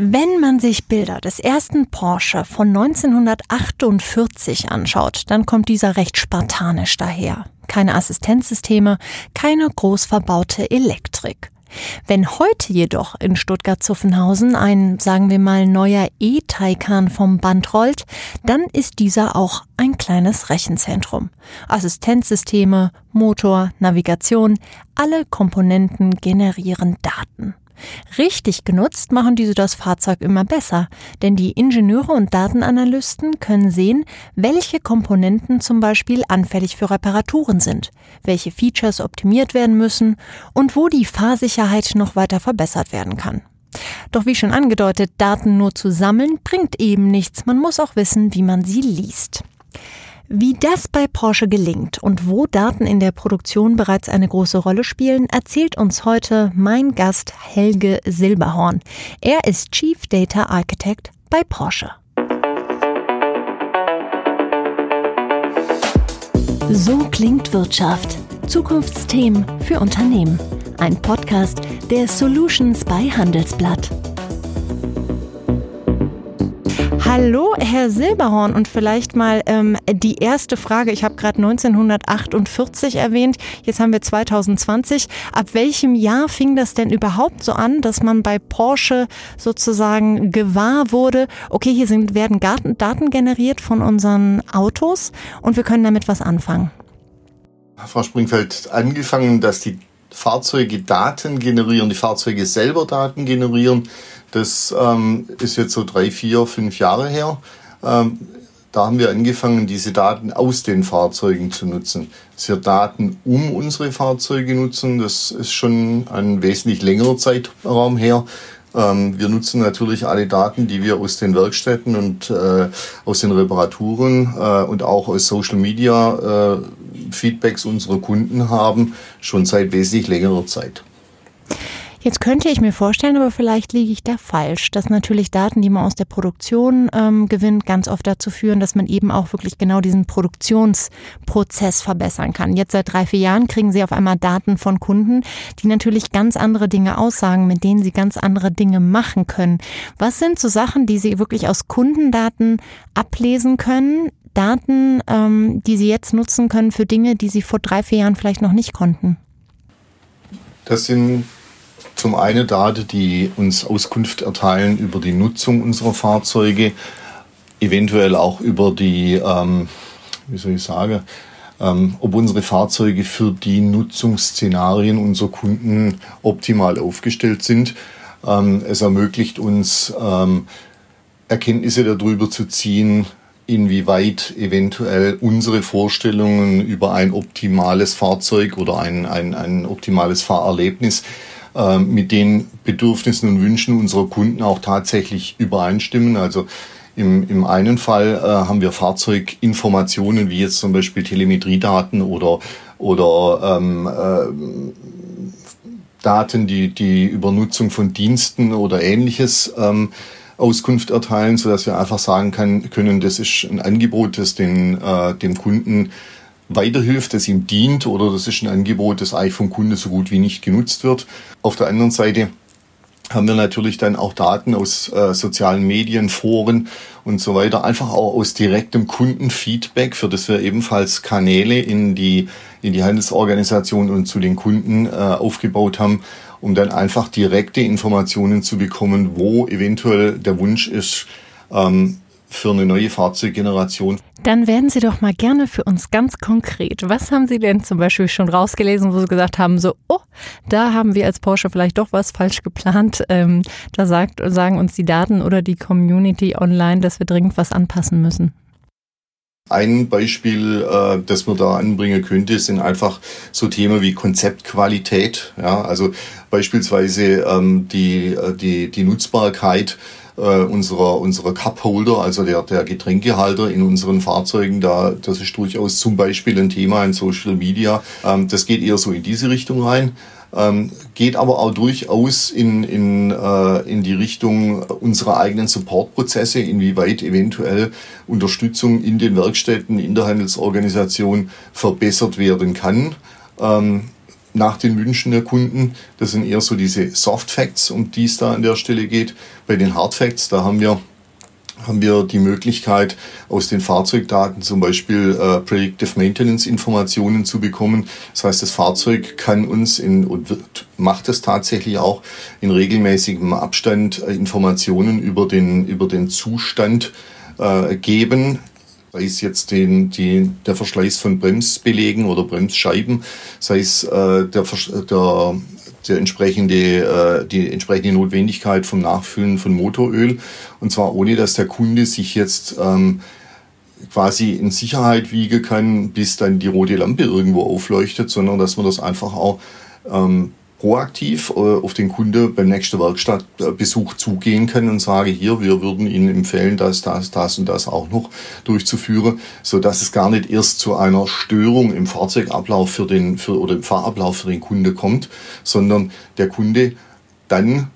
Wenn man sich Bilder des ersten Porsche von 1948 anschaut, dann kommt dieser recht spartanisch daher. Keine Assistenzsysteme, keine groß verbaute Elektrik. Wenn heute jedoch in Stuttgart-Zuffenhausen ein, sagen wir mal, neuer E-Taycan vom Band rollt, dann ist dieser auch ein kleines Rechenzentrum. Assistenzsysteme, Motor, Navigation, alle Komponenten generieren Daten. Richtig genutzt machen diese das Fahrzeug immer besser, denn die Ingenieure und Datenanalysten können sehen, welche Komponenten zum Beispiel anfällig für Reparaturen sind, welche Features optimiert werden müssen und wo die Fahrsicherheit noch weiter verbessert werden kann. Doch wie schon angedeutet, Daten nur zu sammeln bringt eben nichts, man muss auch wissen, wie man sie liest. Wie das bei Porsche gelingt und wo Daten in der Produktion bereits eine große Rolle spielen, erzählt uns heute mein Gast Helge Silberhorn. Er ist Chief Data Architect bei Porsche. So klingt Wirtschaft. Zukunftsthemen für Unternehmen. Ein Podcast der Solutions bei Handelsblatt. Hallo, Herr Silberhorn. Und vielleicht mal ähm, die erste Frage. Ich habe gerade 1948 erwähnt. Jetzt haben wir 2020. Ab welchem Jahr fing das denn überhaupt so an, dass man bei Porsche sozusagen gewahr wurde, okay, hier sind, werden Daten generiert von unseren Autos und wir können damit was anfangen? Frau Springfeld, angefangen, dass die Fahrzeuge Daten generieren, die Fahrzeuge selber Daten generieren, das ähm, ist jetzt so drei, vier, fünf Jahre her. Ähm, da haben wir angefangen, diese Daten aus den Fahrzeugen zu nutzen. Dass wir Daten um unsere Fahrzeuge nutzen, das ist schon ein wesentlich längerer Zeitraum her. Ähm, wir nutzen natürlich alle Daten, die wir aus den Werkstätten und äh, aus den Reparaturen äh, und auch aus Social Media äh, Feedbacks unserer Kunden haben, schon seit wesentlich längerer Zeit. Jetzt könnte ich mir vorstellen, aber vielleicht liege ich da falsch, dass natürlich Daten, die man aus der Produktion ähm, gewinnt, ganz oft dazu führen, dass man eben auch wirklich genau diesen Produktionsprozess verbessern kann. Jetzt seit drei, vier Jahren kriegen Sie auf einmal Daten von Kunden, die natürlich ganz andere Dinge aussagen, mit denen Sie ganz andere Dinge machen können. Was sind so Sachen, die Sie wirklich aus Kundendaten ablesen können? Daten, ähm, die Sie jetzt nutzen können für Dinge, die Sie vor drei, vier Jahren vielleicht noch nicht konnten? Das sind zum einen Daten, die uns Auskunft erteilen über die Nutzung unserer Fahrzeuge, eventuell auch über die, ähm, wie soll ich sagen, ähm, ob unsere Fahrzeuge für die Nutzungsszenarien unserer Kunden optimal aufgestellt sind. Ähm, es ermöglicht uns, ähm, Erkenntnisse darüber zu ziehen, inwieweit eventuell unsere Vorstellungen über ein optimales Fahrzeug oder ein, ein, ein optimales Fahrerlebnis äh, mit den Bedürfnissen und Wünschen unserer Kunden auch tatsächlich übereinstimmen. Also im, im einen Fall äh, haben wir Fahrzeuginformationen wie jetzt zum Beispiel Telemetriedaten oder, oder ähm, äh, Daten, die, die über Nutzung von Diensten oder ähnliches ähm, Auskunft erteilen, sodass wir einfach sagen kann, können, das ist ein Angebot, das den, äh, dem Kunden weiterhilft, das ihm dient oder das ist ein Angebot, das eigentlich vom Kunde so gut wie nicht genutzt wird. Auf der anderen Seite haben wir natürlich dann auch Daten aus äh, sozialen Medien, Foren und so weiter, einfach auch aus direktem Kundenfeedback, für das wir ebenfalls Kanäle in die, in die Handelsorganisation und zu den Kunden äh, aufgebaut haben, um dann einfach direkte Informationen zu bekommen, wo eventuell der Wunsch ist, ähm, für eine neue Fahrzeuggeneration. Dann werden Sie doch mal gerne für uns ganz konkret. Was haben Sie denn zum Beispiel schon rausgelesen, wo Sie gesagt haben, so, oh, da haben wir als Porsche vielleicht doch was falsch geplant. Ähm, da sagt, sagen uns die Daten oder die Community online, dass wir dringend was anpassen müssen. Ein Beispiel, äh, das man da anbringen könnte, sind einfach so Themen wie Konzeptqualität. Ja, also beispielsweise ähm, die, äh, die, die Nutzbarkeit äh, unserer, unserer Cup-Holder, also der, der Getränkehalter in unseren Fahrzeugen, da, das ist durchaus zum Beispiel ein Thema in Social Media. Ähm, das geht eher so in diese Richtung rein. Ähm, geht aber auch durchaus in, in, äh, in die Richtung unserer eigenen Supportprozesse, inwieweit eventuell Unterstützung in den Werkstätten, in der Handelsorganisation verbessert werden kann. Ähm, nach den Wünschen der Kunden. Das sind eher so diese Soft Facts, um die es da an der Stelle geht. Bei den Hard Facts, da haben wir haben wir die Möglichkeit, aus den Fahrzeugdaten zum Beispiel äh, Predictive Maintenance Informationen zu bekommen. Das heißt, das Fahrzeug kann uns in, und wird, macht es tatsächlich auch in regelmäßigem Abstand äh, Informationen über den, über den Zustand äh, geben sei es jetzt den, die, der Verschleiß von Bremsbelegen oder Bremsscheiben, sei es äh, der, der, der entsprechende, äh, die entsprechende Notwendigkeit vom Nachfüllen von Motoröl. Und zwar ohne, dass der Kunde sich jetzt ähm, quasi in Sicherheit wiegen kann, bis dann die rote Lampe irgendwo aufleuchtet, sondern dass man das einfach auch ähm, proaktiv äh, auf den Kunde beim nächsten Werkstattbesuch zugehen kann und sage, hier, wir würden Ihnen empfehlen, das, das, das und das auch noch durchzuführen, so dass es gar nicht erst zu einer Störung im Fahrzeugablauf für den, für, oder im Fahrablauf für den Kunde kommt, sondern der Kunde dann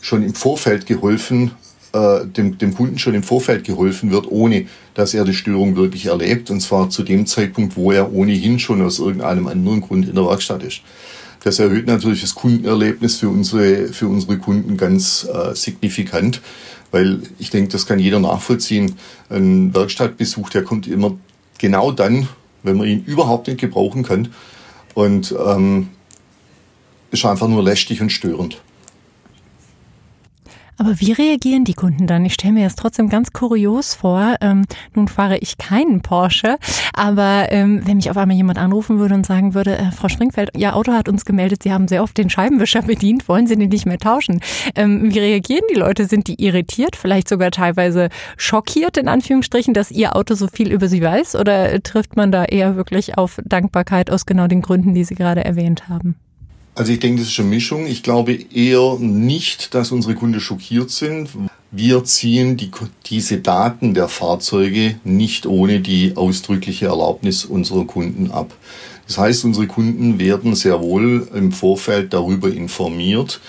schon im Vorfeld geholfen, äh, dem, dem Kunden schon im Vorfeld geholfen wird, ohne dass er die Störung wirklich erlebt, und zwar zu dem Zeitpunkt, wo er ohnehin schon aus irgendeinem anderen Grund in der Werkstatt ist. Das erhöht natürlich das Kundenerlebnis für unsere, für unsere Kunden ganz äh, signifikant, weil ich denke, das kann jeder nachvollziehen. Ein Werkstattbesuch, der kommt immer genau dann, wenn man ihn überhaupt nicht gebrauchen kann und ähm, ist einfach nur lästig und störend. Aber wie reagieren die Kunden dann? Ich stelle mir das trotzdem ganz kurios vor. Ähm, nun fahre ich keinen Porsche, aber ähm, wenn mich auf einmal jemand anrufen würde und sagen würde, äh, Frau Springfeld, Ihr Auto hat uns gemeldet, Sie haben sehr oft den Scheibenwischer bedient, wollen Sie den nicht mehr tauschen? Ähm, wie reagieren die Leute? Sind die irritiert, vielleicht sogar teilweise schockiert in Anführungsstrichen, dass Ihr Auto so viel über Sie weiß? Oder trifft man da eher wirklich auf Dankbarkeit aus genau den Gründen, die Sie gerade erwähnt haben? Also ich denke, das ist eine Mischung. Ich glaube eher nicht, dass unsere Kunden schockiert sind. Wir ziehen die, diese Daten der Fahrzeuge nicht ohne die ausdrückliche Erlaubnis unserer Kunden ab. Das heißt, unsere Kunden werden sehr wohl im Vorfeld darüber informiert,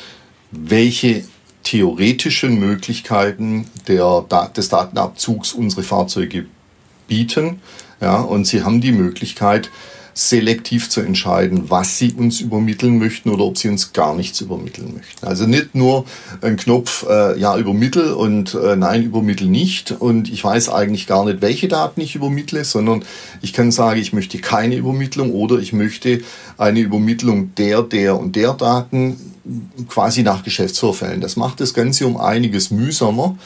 welche theoretischen Möglichkeiten der, des Datenabzugs unsere Fahrzeuge bieten. Ja, und sie haben die Möglichkeit, selektiv zu entscheiden, was sie uns übermitteln möchten oder ob sie uns gar nichts übermitteln möchten. Also nicht nur ein Knopf, äh, ja, übermittel und äh, nein, übermittel nicht. Und ich weiß eigentlich gar nicht, welche Daten ich übermittle, sondern ich kann sagen, ich möchte keine Übermittlung oder ich möchte eine Übermittlung der, der und der Daten quasi nach Geschäftsvorfällen. Das macht das Ganze um einiges mühsamer,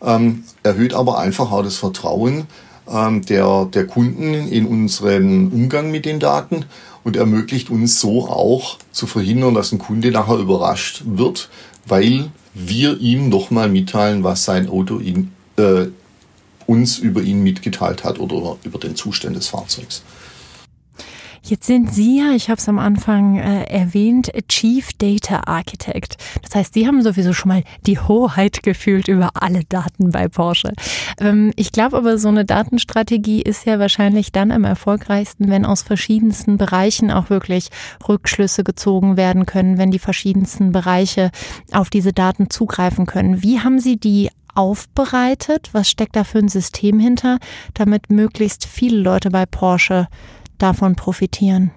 ähm, erhöht aber einfach auch das Vertrauen, ähm, der, der Kunden in unseren Umgang mit den Daten und ermöglicht uns so auch zu verhindern, dass ein Kunde nachher überrascht wird, weil wir ihm nochmal mitteilen, was sein Auto ihn, äh, uns über ihn mitgeteilt hat oder über den Zustand des Fahrzeugs. Jetzt sind Sie ja, ich habe es am Anfang äh, erwähnt, Chief Data Architect. Das heißt, Sie haben sowieso schon mal die Hoheit gefühlt über alle Daten bei Porsche. Ähm, ich glaube aber, so eine Datenstrategie ist ja wahrscheinlich dann am erfolgreichsten, wenn aus verschiedensten Bereichen auch wirklich Rückschlüsse gezogen werden können, wenn die verschiedensten Bereiche auf diese Daten zugreifen können. Wie haben Sie die aufbereitet? Was steckt da für ein System hinter, damit möglichst viele Leute bei Porsche davon profitieren?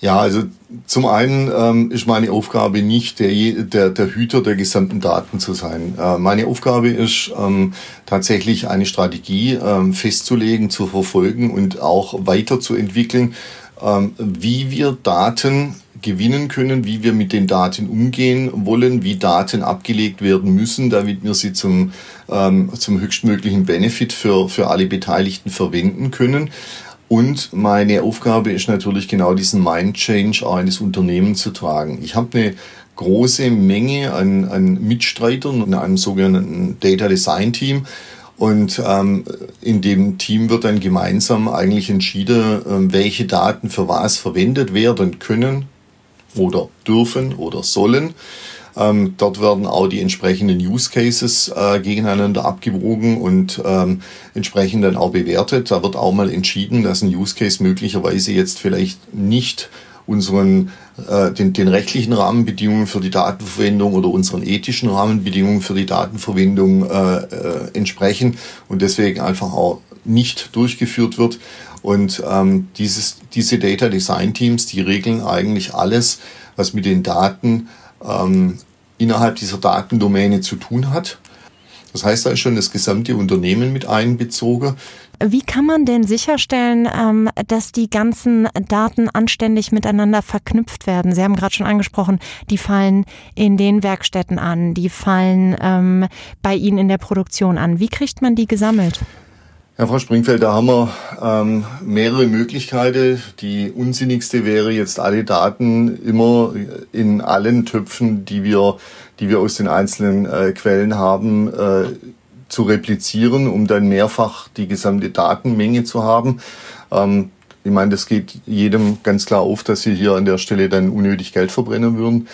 Ja, also zum einen ähm, ist meine Aufgabe nicht der, der, der Hüter der gesamten Daten zu sein. Äh, meine Aufgabe ist ähm, tatsächlich eine Strategie ähm, festzulegen, zu verfolgen und auch weiterzuentwickeln, ähm, wie wir Daten gewinnen können, wie wir mit den Daten umgehen wollen, wie Daten abgelegt werden müssen, damit wir sie zum, ähm, zum höchstmöglichen Benefit für, für alle Beteiligten verwenden können. Und meine Aufgabe ist natürlich genau diesen Mind Change eines Unternehmens zu tragen. Ich habe eine große Menge an, an Mitstreitern in einem sogenannten Data Design Team. Und ähm, in dem Team wird dann gemeinsam eigentlich entschieden, ähm, welche Daten für was verwendet werden können oder dürfen oder sollen. Ähm, dort werden auch die entsprechenden Use Cases äh, gegeneinander abgewogen und ähm, entsprechend dann auch bewertet. Da wird auch mal entschieden, dass ein Use Case möglicherweise jetzt vielleicht nicht unseren äh, den, den rechtlichen Rahmenbedingungen für die Datenverwendung oder unseren ethischen Rahmenbedingungen für die Datenverwendung äh, äh, entsprechen und deswegen einfach auch nicht durchgeführt wird. Und ähm, dieses, diese Data Design Teams, die regeln eigentlich alles, was mit den Daten ähm, innerhalb dieser Datendomäne zu tun hat. Das heißt, da ist schon das gesamte Unternehmen mit einbezogen. Wie kann man denn sicherstellen, ähm, dass die ganzen Daten anständig miteinander verknüpft werden? Sie haben gerade schon angesprochen, die fallen in den Werkstätten an, die fallen ähm, bei Ihnen in der Produktion an. Wie kriegt man die gesammelt? Ja, Frau Springfeld, da haben wir ähm, mehrere Möglichkeiten. Die unsinnigste wäre jetzt alle Daten immer in allen Töpfen, die wir, die wir aus den einzelnen äh, Quellen haben, äh, zu replizieren, um dann mehrfach die gesamte Datenmenge zu haben. Ähm, ich meine, das geht jedem ganz klar auf, dass sie hier an der Stelle dann unnötig Geld verbrennen würden.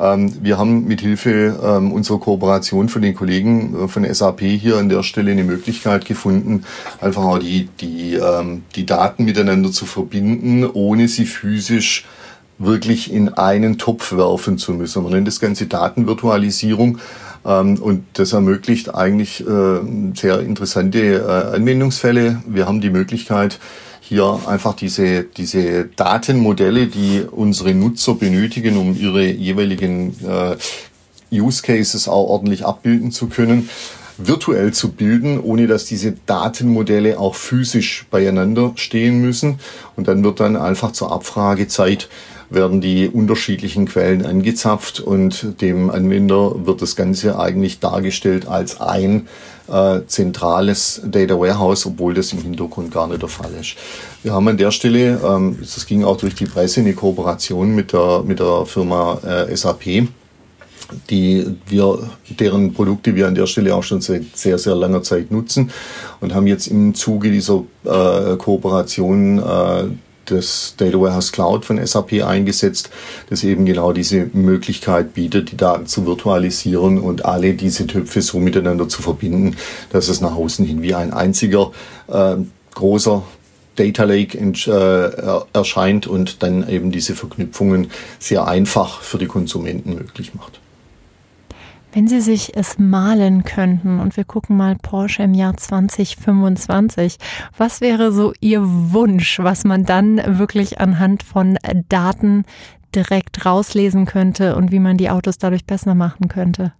Ähm, wir haben mit Hilfe ähm, unserer Kooperation von den Kollegen äh, von SAP hier an der Stelle eine Möglichkeit gefunden, einfach auch die, die, ähm, die Daten miteinander zu verbinden, ohne sie physisch wirklich in einen Topf werfen zu müssen. Man nennt das Ganze Datenvirtualisierung. Und das ermöglicht eigentlich äh, sehr interessante äh, Anwendungsfälle. Wir haben die Möglichkeit, hier einfach diese, diese Datenmodelle, die unsere Nutzer benötigen, um ihre jeweiligen äh, Use Cases auch ordentlich abbilden zu können, virtuell zu bilden, ohne dass diese Datenmodelle auch physisch beieinander stehen müssen. Und dann wird dann einfach zur Abfragezeit werden die unterschiedlichen Quellen angezapft und dem Anwender wird das Ganze eigentlich dargestellt als ein äh, zentrales Data Warehouse, obwohl das im Hintergrund gar nicht der Fall ist. Wir haben an der Stelle, ähm, das ging auch durch die Presse, eine Kooperation mit der, mit der Firma äh, SAP die wir, deren Produkte wir an der Stelle auch schon seit sehr, sehr langer Zeit nutzen und haben jetzt im Zuge dieser äh, Kooperation äh, das Data Warehouse Cloud von SAP eingesetzt, das eben genau diese Möglichkeit bietet, die Daten zu virtualisieren und alle diese Töpfe so miteinander zu verbinden, dass es nach außen hin wie ein einziger äh, großer Data Lake äh, erscheint und dann eben diese Verknüpfungen sehr einfach für die Konsumenten möglich macht. Wenn Sie sich es malen könnten und wir gucken mal Porsche im Jahr 2025, was wäre so Ihr Wunsch, was man dann wirklich anhand von Daten direkt rauslesen könnte und wie man die Autos dadurch besser machen könnte?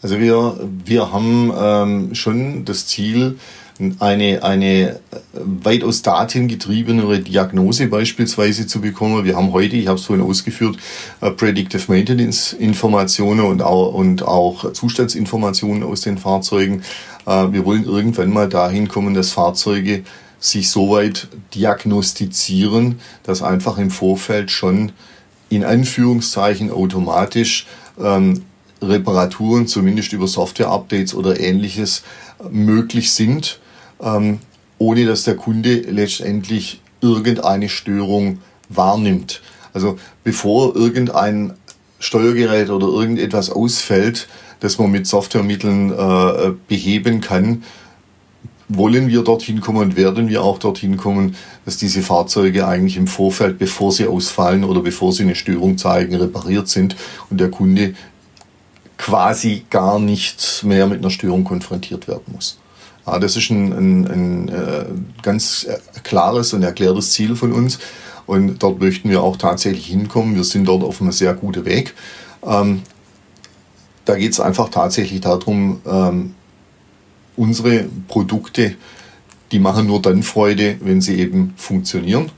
Also wir, wir haben ähm, schon das Ziel, eine, eine weitaus datengetriebenere Diagnose beispielsweise zu bekommen. Wir haben heute, ich habe es vorhin ausgeführt, äh, Predictive Maintenance Informationen und auch, und auch Zustandsinformationen aus den Fahrzeugen. Äh, wir wollen irgendwann mal dahin kommen, dass Fahrzeuge sich soweit diagnostizieren, dass einfach im Vorfeld schon in Anführungszeichen automatisch ähm, Reparaturen, zumindest über Software-Updates oder ähnliches, möglich sind ähm, ohne dass der Kunde letztendlich irgendeine Störung wahrnimmt. Also bevor irgendein Steuergerät oder irgendetwas ausfällt, das man mit Softwaremitteln äh, beheben kann, wollen wir dorthin kommen und werden wir auch dorthin kommen, dass diese Fahrzeuge eigentlich im Vorfeld, bevor sie ausfallen oder bevor sie eine Störung zeigen, repariert sind und der Kunde quasi gar nicht mehr mit einer Störung konfrontiert werden muss. Ja, das ist ein, ein, ein äh, ganz äh, klares und erklärtes Ziel von uns. Und dort möchten wir auch tatsächlich hinkommen. Wir sind dort auf einem sehr guten Weg. Ähm, da geht es einfach tatsächlich darum, ähm, unsere Produkte, die machen nur dann Freude, wenn sie eben funktionieren.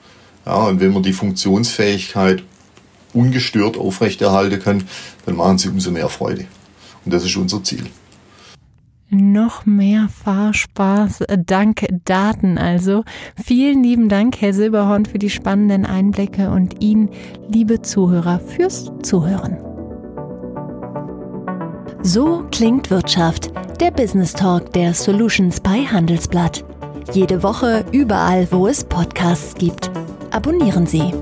Ja, und wenn man die Funktionsfähigkeit ungestört aufrechterhalten kann, dann machen sie umso mehr Freude. Und das ist unser Ziel noch mehr Fahrspaß dank Daten also. Vielen lieben Dank, Herr Silberhorn, für die spannenden Einblicke und Ihnen, liebe Zuhörer, fürs Zuhören. So klingt Wirtschaft, der Business Talk der Solutions bei Handelsblatt. Jede Woche überall, wo es Podcasts gibt. Abonnieren Sie.